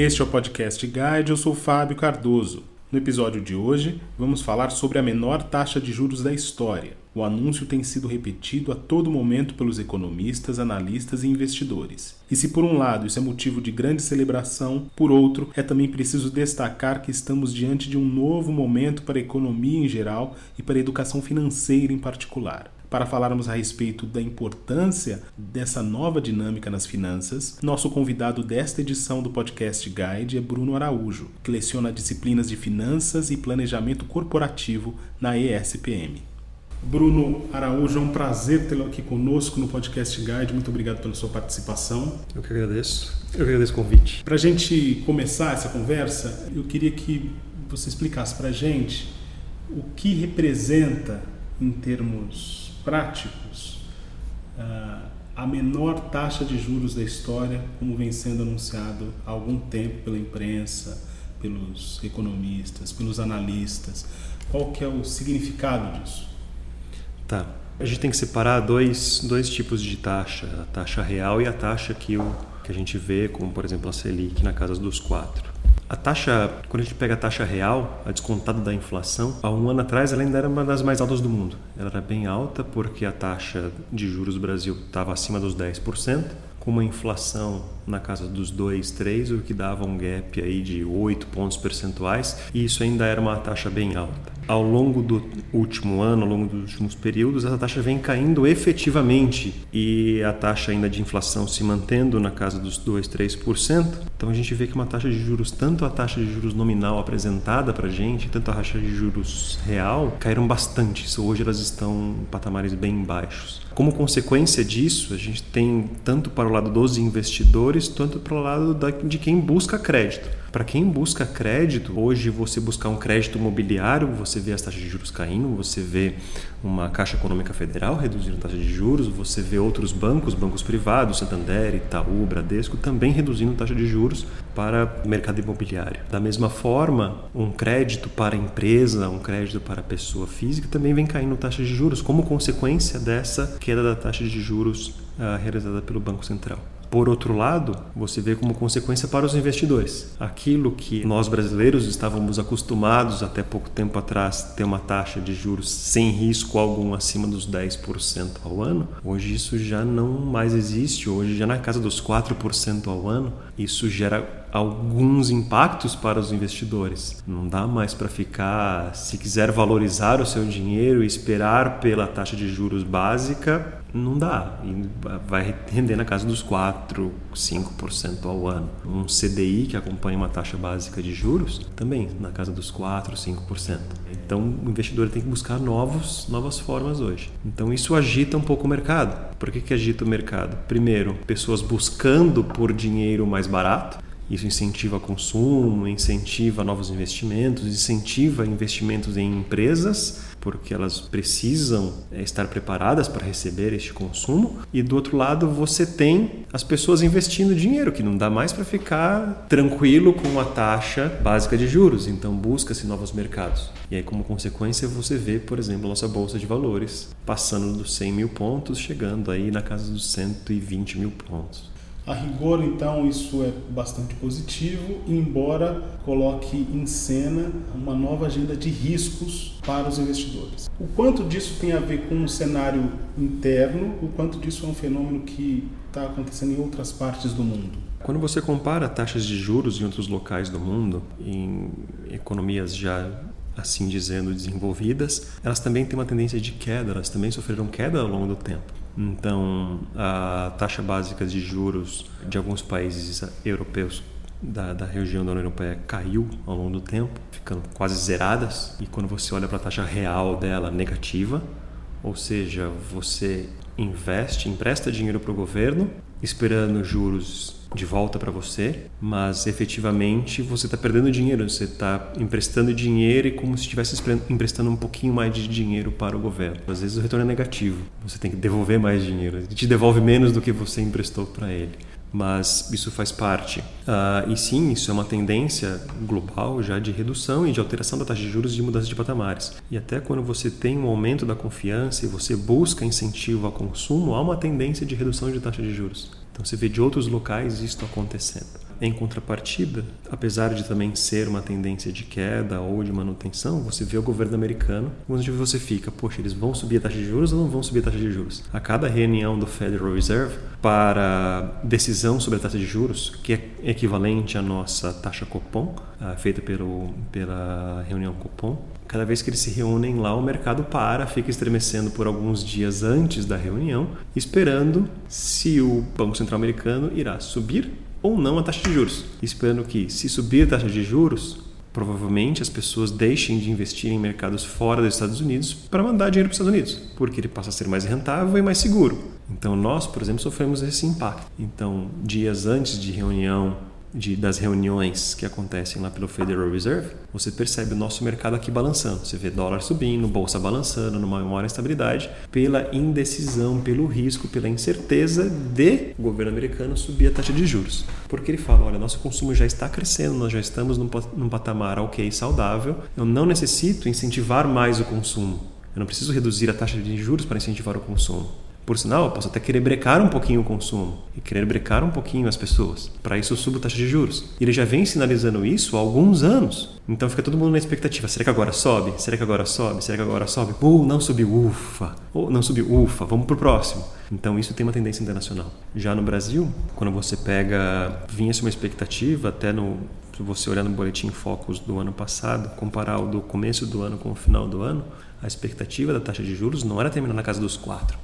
Este é o podcast Guide, eu sou Fábio Cardoso. No episódio de hoje, vamos falar sobre a menor taxa de juros da história. O anúncio tem sido repetido a todo momento pelos economistas, analistas e investidores. E se por um lado isso é motivo de grande celebração, por outro, é também preciso destacar que estamos diante de um novo momento para a economia em geral e para a educação financeira em particular. Para falarmos a respeito da importância dessa nova dinâmica nas finanças, nosso convidado desta edição do Podcast Guide é Bruno Araújo, que leciona disciplinas de finanças e planejamento corporativo na ESPM. Bruno Araújo, é um prazer tê-lo aqui conosco no Podcast Guide. Muito obrigado pela sua participação. Eu que agradeço. Eu que agradeço o convite. Para a gente começar essa conversa, eu queria que você explicasse para a gente o que representa, em termos práticos, ah, a menor taxa de juros da história, como vem sendo anunciado há algum tempo pela imprensa, pelos economistas, pelos analistas. Qual que é o significado disso? Tá. A gente tem que separar dois, dois tipos de taxa, a taxa real e a taxa que, o, que a gente vê, como por exemplo a Selic na casa dos quatro. A taxa, quando a gente pega a taxa real, a descontada da inflação, há um ano atrás ela ainda era uma das mais altas do mundo. Ela era bem alta porque a taxa de juros do Brasil estava acima dos 10%, com uma inflação na casa dos 2, 3, o que dava um gap aí de 8 pontos percentuais, e isso ainda era uma taxa bem alta. Ao longo do último ano, ao longo dos últimos períodos, essa taxa vem caindo efetivamente e a taxa ainda de inflação se mantendo na casa dos 2, 3%. Então a gente vê que uma taxa de juros, tanto a taxa de juros nominal apresentada para a gente, tanto a taxa de juros real, caíram bastante. Hoje elas estão em patamares bem baixos. Como consequência disso, a gente tem tanto para o lado dos investidores, tanto para o lado de quem busca crédito. Para quem busca crédito, hoje você buscar um crédito imobiliário, você vê as taxas de juros caindo, você vê uma Caixa Econômica Federal reduzindo a taxa de juros, você vê outros bancos, bancos privados, Santander, Itaú, Bradesco, também reduzindo a taxa de juros para o mercado imobiliário. Da mesma forma, um crédito para empresa, um crédito para pessoa física também vem caindo taxa de juros como consequência dessa queda da taxa de juros uh, realizada pelo Banco Central. Por outro lado, você vê como consequência para os investidores. Aquilo que nós brasileiros estávamos acostumados até pouco tempo atrás ter uma taxa de juros sem risco algum acima dos 10% ao ano, hoje isso já não mais existe, hoje já na casa dos 4% ao ano, isso gera alguns impactos para os investidores. Não dá mais para ficar, se quiser valorizar o seu dinheiro e esperar pela taxa de juros básica, não dá. E vai render na casa dos 4, 5% ao ano. Um CDI que acompanha uma taxa básica de juros, também na casa dos 4, 5%. Então o investidor tem que buscar novos, novas formas hoje. Então isso agita um pouco o mercado. Por que, que agita o mercado? Primeiro, pessoas buscando por dinheiro mais barato isso incentiva consumo, incentiva novos investimentos, incentiva investimentos em empresas, porque elas precisam eh, estar preparadas para receber este consumo. E do outro lado, você tem as pessoas investindo dinheiro, que não dá mais para ficar tranquilo com a taxa básica de juros. Então, busca-se novos mercados. E aí, como consequência, você vê, por exemplo, a nossa bolsa de valores passando dos 100 mil pontos, chegando aí na casa dos 120 mil pontos. A rigor, então, isso é bastante positivo, embora coloque em cena uma nova agenda de riscos para os investidores. O quanto disso tem a ver com o um cenário interno, o quanto disso é um fenômeno que está acontecendo em outras partes do mundo? Quando você compara taxas de juros em outros locais do mundo, em economias já assim dizendo desenvolvidas, elas também têm uma tendência de queda, elas também sofreram queda ao longo do tempo. Então, a taxa básica de juros de alguns países europeus da, da, região da União Europeia caiu ao longo do tempo, ficando quase zeradas. E quando você olha para a taxa real dela, negativa, ou seja, você investe, empresta dinheiro para o governo, esperando juros de volta para você, mas efetivamente você está perdendo dinheiro, você está emprestando dinheiro e como se estivesse emprestando um pouquinho mais de dinheiro para o governo. Às vezes o retorno é negativo, você tem que devolver mais dinheiro, ele te devolve menos do que você emprestou para ele. Mas isso faz parte. Uh, e sim, isso é uma tendência global já de redução e de alteração da taxa de juros e de mudança de patamares. E até quando você tem um aumento da confiança e você busca incentivo ao consumo, há uma tendência de redução de taxa de juros. Então você vê de outros locais isso acontecendo. Em contrapartida, apesar de também ser uma tendência de queda ou de manutenção, você vê o governo americano, onde você fica, poxa, eles vão subir a taxa de juros ou não vão subir a taxa de juros? A cada reunião do Federal Reserve para decisão sobre a taxa de juros, que é equivalente à nossa taxa Copom, ah, feita pelo, pela reunião Copom, cada vez que eles se reúnem lá, o mercado para, fica estremecendo por alguns dias antes da reunião, esperando se o Banco Central Americano irá subir ou não a taxa de juros. Esperando que, se subir a taxa de juros, provavelmente as pessoas deixem de investir em mercados fora dos Estados Unidos para mandar dinheiro para os Estados Unidos, porque ele passa a ser mais rentável e mais seguro. Então nós, por exemplo, sofremos esse impacto. Então, dias antes de reunião de, das reuniões que acontecem lá pelo Federal Reserve, você percebe o nosso mercado aqui balançando. Você vê dólar subindo, bolsa balançando, numa maior estabilidade, pela indecisão, pelo risco, pela incerteza de o governo americano subir a taxa de juros. Porque ele fala: olha, nosso consumo já está crescendo, nós já estamos num, num patamar ok, saudável, eu não necessito incentivar mais o consumo. Eu não preciso reduzir a taxa de juros para incentivar o consumo. Por sinal, eu posso até querer brecar um pouquinho o consumo e querer brecar um pouquinho as pessoas. Para isso eu subo taxa de juros. E ele já vem sinalizando isso há alguns anos. Então fica todo mundo na expectativa. Será que agora sobe? Será que agora sobe? Será que agora sobe? Uh, não subiu, ufa. Ou não subiu, ufa. Vamos para o próximo. Então isso tem uma tendência internacional. Já no Brasil, quando você pega, vinha-se uma expectativa até no se você olhar no boletim Focus do ano passado, comparar o do começo do ano com o final do ano, a expectativa da taxa de juros não era terminar na casa dos 4%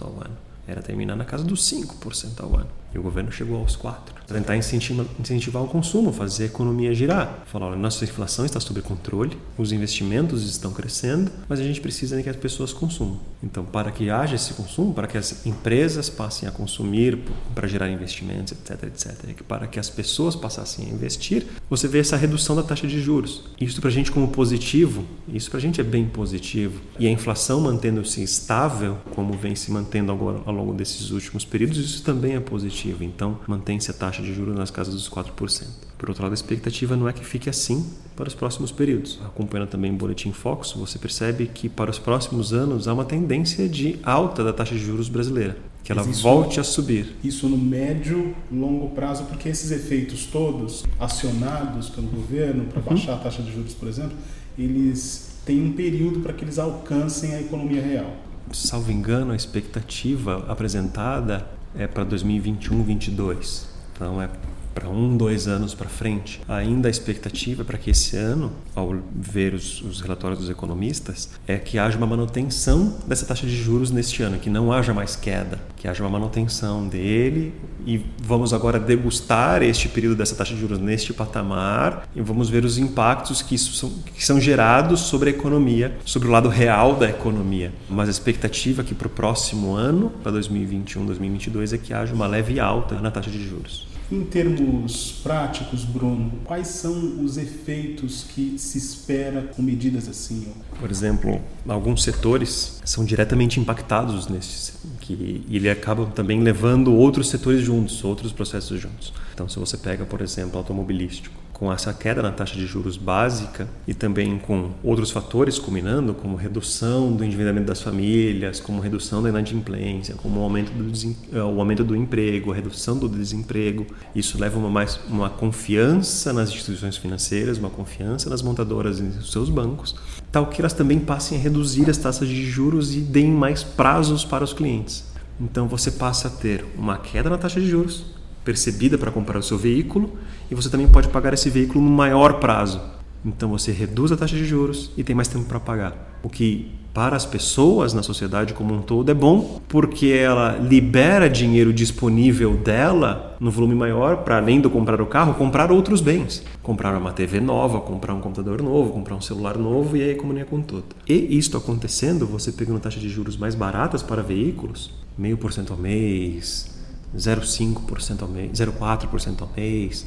ao ano, era terminar na casa dos 5% ao ano. E o governo chegou aos 4. Tentar incentivar, o consumo, fazer a economia girar. Falar, olha, nossa inflação está sob controle, os investimentos estão crescendo, mas a gente precisa que as pessoas consumam. Então, para que haja esse consumo, para que as empresas passem a consumir para gerar investimentos, etc, etc, para que as pessoas passassem a investir, você vê essa redução da taxa de juros. Isso para a gente como positivo, isso para a gente é bem positivo. E a inflação mantendo-se estável, como vem se mantendo ao, ao longo desses últimos períodos, isso também é positivo positivo. Então, mantém-se a taxa de juros nas casas dos 4%. Por outro lado, a expectativa não é que fique assim para os próximos períodos. Acompanhando também o Boletim Focus, você percebe que para os próximos anos há uma tendência de alta da taxa de juros brasileira, que ela isso, volte a subir. Isso no médio, longo prazo, porque esses efeitos todos acionados pelo governo para uhum. baixar a taxa de juros, por exemplo, eles têm um período para que eles alcancem a economia real. Salvo engano, a expectativa apresentada é para 2021, 2022. Então é para um, dois anos para frente. Ainda a expectativa para que esse ano, ao ver os, os, relatórios dos economistas, é que haja uma manutenção dessa taxa de juros neste ano, que não haja mais queda, que haja uma manutenção dele e vamos agora degustar este período dessa taxa de juros neste patamar e vamos ver os impactos que, isso são, que são gerados sobre a economia, sobre o lado real da economia. Mas a expectativa é que para o próximo ano, para 2021, 2022, é que haja uma leve alta na taxa de juros. Em termos práticos, Bruno, quais são os efeitos que se espera com medidas assim? Por exemplo, alguns setores são diretamente impactados nesses, que ele acaba também levando outros setores juntos, outros processos juntos. Então, se você pega, por exemplo, automobilístico, com essa queda na taxa de juros básica e também com outros fatores culminando, como redução do endividamento das famílias, como redução da inadimplência, como o aumento do, eh, o aumento do emprego, a redução do desemprego. Isso leva uma, mais, uma confiança nas instituições financeiras, uma confiança nas montadoras e nos seus bancos, tal que elas também passem a reduzir as taxas de juros e deem mais prazos para os clientes. Então você passa a ter uma queda na taxa de juros, percebida para comprar o seu veículo e você também pode pagar esse veículo no maior prazo. Então você reduz a taxa de juros e tem mais tempo para pagar. O que para as pessoas na sociedade como um todo é bom, porque ela libera dinheiro disponível dela no volume maior para além do comprar o carro, comprar outros bens. Comprar uma TV nova, comprar um computador novo, comprar um celular novo e aí comunica com tudo. E isto acontecendo, você pegando taxas de juros mais baratas para veículos, meio por cento ao mês, 0,5% ao mês, 0,4% ao mês,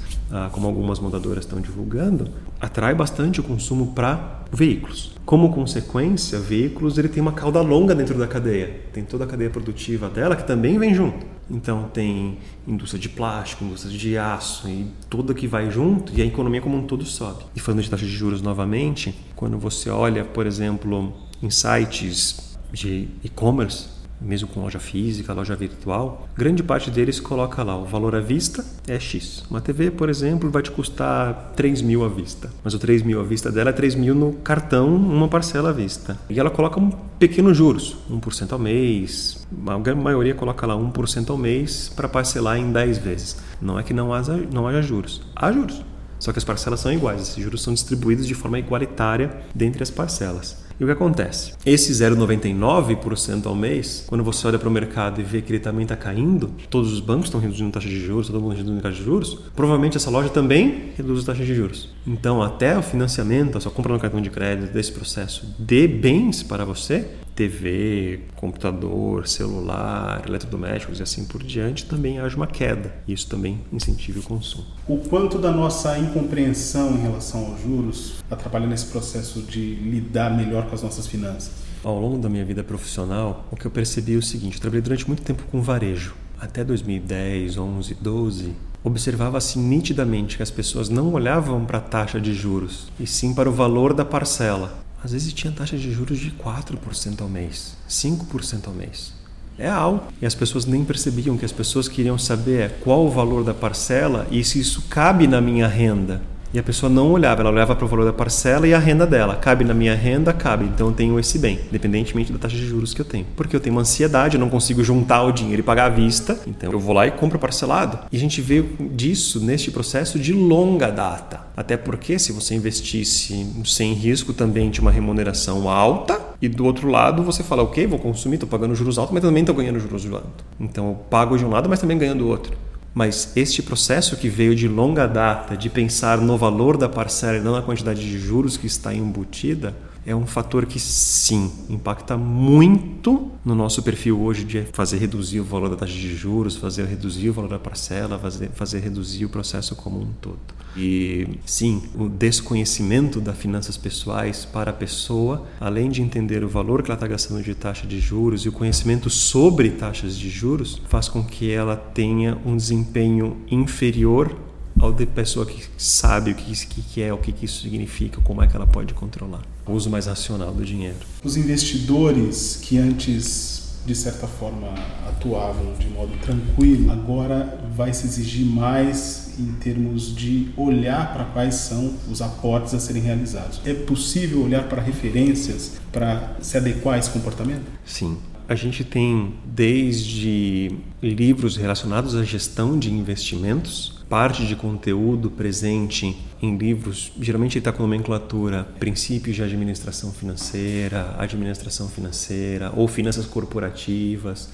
como algumas montadoras estão divulgando, atrai bastante o consumo para veículos. Como consequência, veículos ele tem uma cauda longa dentro da cadeia, tem toda a cadeia produtiva dela que também vem junto. Então tem indústria de plástico, indústria de aço e tudo que vai junto e a economia como um todo sobe. E falando de taxa de juros novamente, quando você olha, por exemplo, em sites de e-commerce, mesmo com loja física, loja virtual, grande parte deles coloca lá o valor à vista é X. Uma TV, por exemplo, vai te custar 3 mil à vista, mas o 3 mil à vista dela é 3 mil no cartão, uma parcela à vista. E ela coloca um pequeno juros, 1% ao mês, a maioria coloca lá 1% ao mês para parcelar em 10 vezes. Não é que não haja, não haja juros, há juros. Só que as parcelas são iguais, esses juros são distribuídos de forma igualitária dentre as parcelas. E o que acontece? Esse 0,99% ao mês, quando você olha para o mercado e vê que ele também está caindo, todos os bancos estão reduzindo taxa de juros, todo mundo reduzindo taxa de juros, provavelmente essa loja também reduz a taxa de juros. Então, até o financiamento, a sua compra no cartão de crédito desse processo de bens para você, TV, computador, celular, eletrodomésticos e assim por diante, também haja uma queda. Isso também incentiva o consumo. O quanto da nossa incompreensão em relação aos juros atrapalha nesse processo de lidar melhor com as nossas finanças? Ao longo da minha vida profissional, o que eu percebi é o seguinte: eu trabalhei durante muito tempo com varejo. Até 2010, 11, 12, observava-se nitidamente que as pessoas não olhavam para a taxa de juros, e sim para o valor da parcela. Às vezes tinha taxa de juros de 4% ao mês, 5% ao mês. É alto. E as pessoas nem percebiam que as pessoas queriam saber qual o valor da parcela e se isso cabe na minha renda. E a pessoa não olhava, ela olhava para o valor da parcela e a renda dela. Cabe na minha renda? Cabe. Então eu tenho esse bem, independentemente da taxa de juros que eu tenho. Porque eu tenho uma ansiedade, eu não consigo juntar o dinheiro e pagar à vista. Então eu vou lá e compro parcelado. E a gente vê disso neste processo de longa data. Até porque se você investisse sem risco também tinha uma remuneração alta. E do outro lado você fala, ok, vou consumir, estou pagando juros altos, mas também estou ganhando juros altos. Então eu pago de um lado, mas também ganhando do outro. Mas este processo que veio de longa data, de pensar no valor da parcela e não na quantidade de juros que está embutida, é um fator que sim impacta muito no nosso perfil hoje de fazer reduzir o valor da taxa de juros, fazer reduzir o valor da parcela, fazer, fazer reduzir o processo como um todo. E sim, o desconhecimento das finanças pessoais para a pessoa, além de entender o valor que ela está gastando de taxa de juros e o conhecimento sobre taxas de juros, faz com que ela tenha um desempenho inferior ao de pessoa que sabe o que, que é, o que, que isso significa, como é que ela pode controlar. O uso mais racional do dinheiro. Os investidores que antes de certa forma atuavam de modo tranquilo, agora vai se exigir mais em termos de olhar para quais são os aportes a serem realizados. É possível olhar para referências para se adequar a esse comportamento? Sim. A gente tem desde livros relacionados à gestão de investimentos, parte de conteúdo presente em livros, geralmente está com nomenclatura princípios de administração financeira, administração financeira ou finanças corporativas.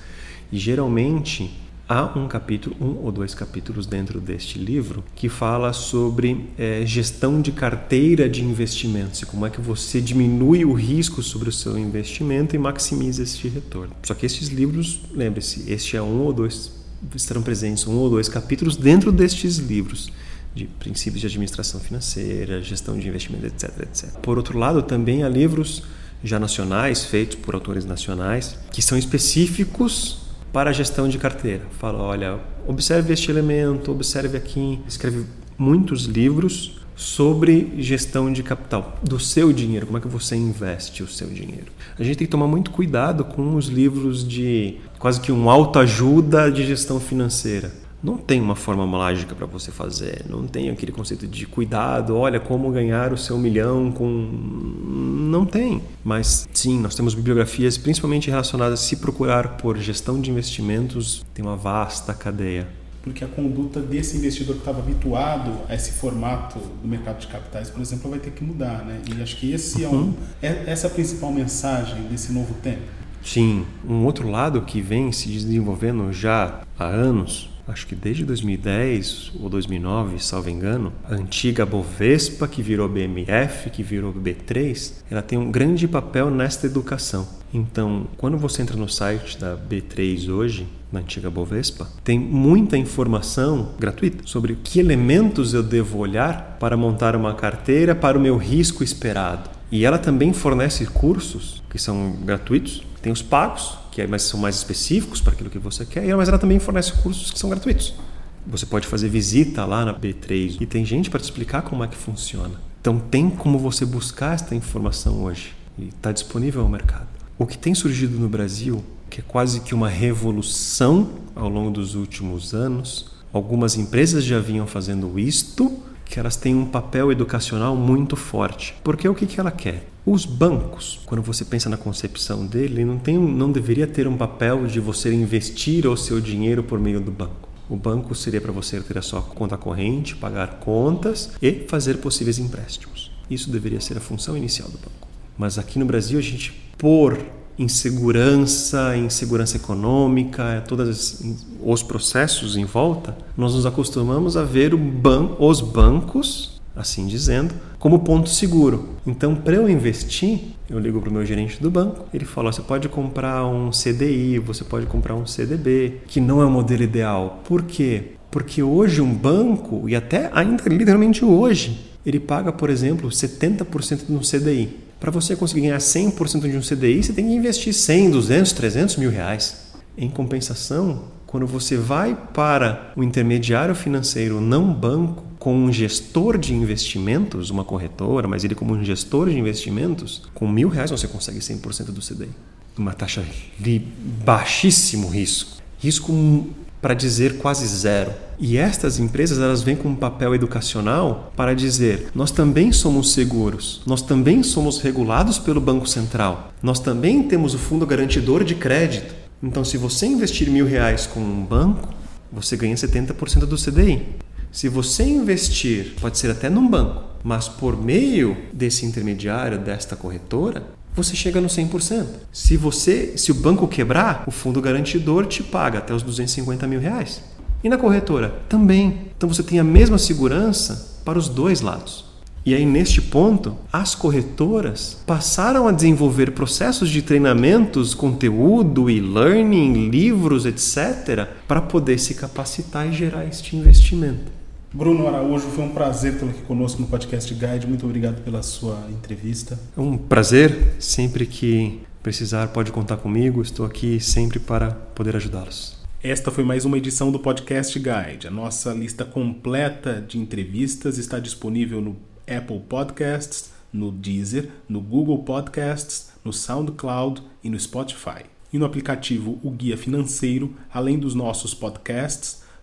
E geralmente há um capítulo, um ou dois capítulos dentro deste livro que fala sobre é, gestão de carteira de investimentos e como é que você diminui o risco sobre o seu investimento e maximiza este retorno. Só que esses livros, lembre-se, este é um ou dois estarão presentes um ou dois capítulos dentro destes livros de princípios de administração financeira, gestão de investimento, etc, etc. Por outro lado, também há livros já nacionais feitos por autores nacionais que são específicos para a gestão de carteira. Fala, olha, observe este elemento, observe aqui. Escreve muitos livros sobre gestão de capital, do seu dinheiro, como é que você investe o seu dinheiro. A gente tem que tomar muito cuidado com os livros de quase que um autoajuda de gestão financeira. Não tem uma forma mágica para você fazer, não tem aquele conceito de cuidado, olha como ganhar o seu milhão com. Não tem. Mas sim, nós temos bibliografias principalmente relacionadas a se procurar por gestão de investimentos, tem uma vasta cadeia porque a conduta desse investidor que estava habituado a esse formato do mercado de capitais, por exemplo, vai ter que mudar, né? E acho que esse é, um, uhum. é essa é a principal mensagem desse novo tempo. Sim, um outro lado que vem se desenvolvendo já há anos, acho que desde 2010 ou 2009, salvo engano, a antiga Bovespa, que virou BMF, que virou B3, ela tem um grande papel nesta educação. Então, quando você entra no site da B3 hoje, na antiga Bovespa, tem muita informação gratuita sobre que elementos eu devo olhar para montar uma carteira para o meu risco esperado. E ela também fornece cursos que são gratuitos, tem os pagos, que é são mais específicos para aquilo que você quer, mas ela também fornece cursos que são gratuitos. Você pode fazer visita lá na B3 e tem gente para te explicar como é que funciona. Então tem como você buscar esta informação hoje e está disponível ao mercado. O que tem surgido no Brasil que é quase que uma revolução ao longo dos últimos anos. Algumas empresas já vinham fazendo isto, que elas têm um papel educacional muito forte. Porque o que, que ela quer? Os bancos, quando você pensa na concepção dele, não, tem, não deveria ter um papel de você investir o seu dinheiro por meio do banco. O banco seria para você ter a sua conta corrente, pagar contas e fazer possíveis empréstimos. Isso deveria ser a função inicial do banco. Mas aqui no Brasil, a gente, por insegurança, insegurança econômica, todos os processos em volta, nós nos acostumamos a ver ban os bancos assim dizendo, como ponto seguro. Então, para eu investir, eu ligo para o meu gerente do banco, ele fala: você pode comprar um CDI, você pode comprar um CDB, que não é o modelo ideal. Por quê? Porque hoje um banco, e até ainda literalmente hoje, ele paga, por exemplo, 70% de um CDI. Para você conseguir ganhar 100% de um CDI, você tem que investir 100, 200, 300 mil reais. Em compensação, quando você vai para o intermediário financeiro, não banco, com um gestor de investimentos, uma corretora, mas ele como um gestor de investimentos, com mil reais você consegue 100% do CDI. Uma taxa de baixíssimo risco. Risco para dizer quase zero. E estas empresas elas vêm com um papel educacional para dizer: nós também somos seguros, nós também somos regulados pelo Banco Central, nós também temos o fundo garantidor de crédito. Então, se você investir mil reais com um banco, você ganha 70% do CDI. Se você investir, pode ser até num banco, mas por meio desse intermediário, desta corretora, você chega no 100%. Se você, se o banco quebrar, o fundo garantidor te paga até os 250 mil reais. E na corretora também. Então você tem a mesma segurança para os dois lados. E aí, neste ponto, as corretoras passaram a desenvolver processos de treinamentos, conteúdo, e-learning, livros, etc., para poder se capacitar e gerar este investimento. Bruno Araújo, foi um prazer tê-lo aqui conosco no Podcast Guide. Muito obrigado pela sua entrevista. É um prazer. Sempre que precisar, pode contar comigo. Estou aqui sempre para poder ajudá-los. Esta foi mais uma edição do Podcast Guide. A nossa lista completa de entrevistas está disponível no Apple Podcasts, no Deezer, no Google Podcasts, no SoundCloud e no Spotify. E no aplicativo O Guia Financeiro, além dos nossos podcasts,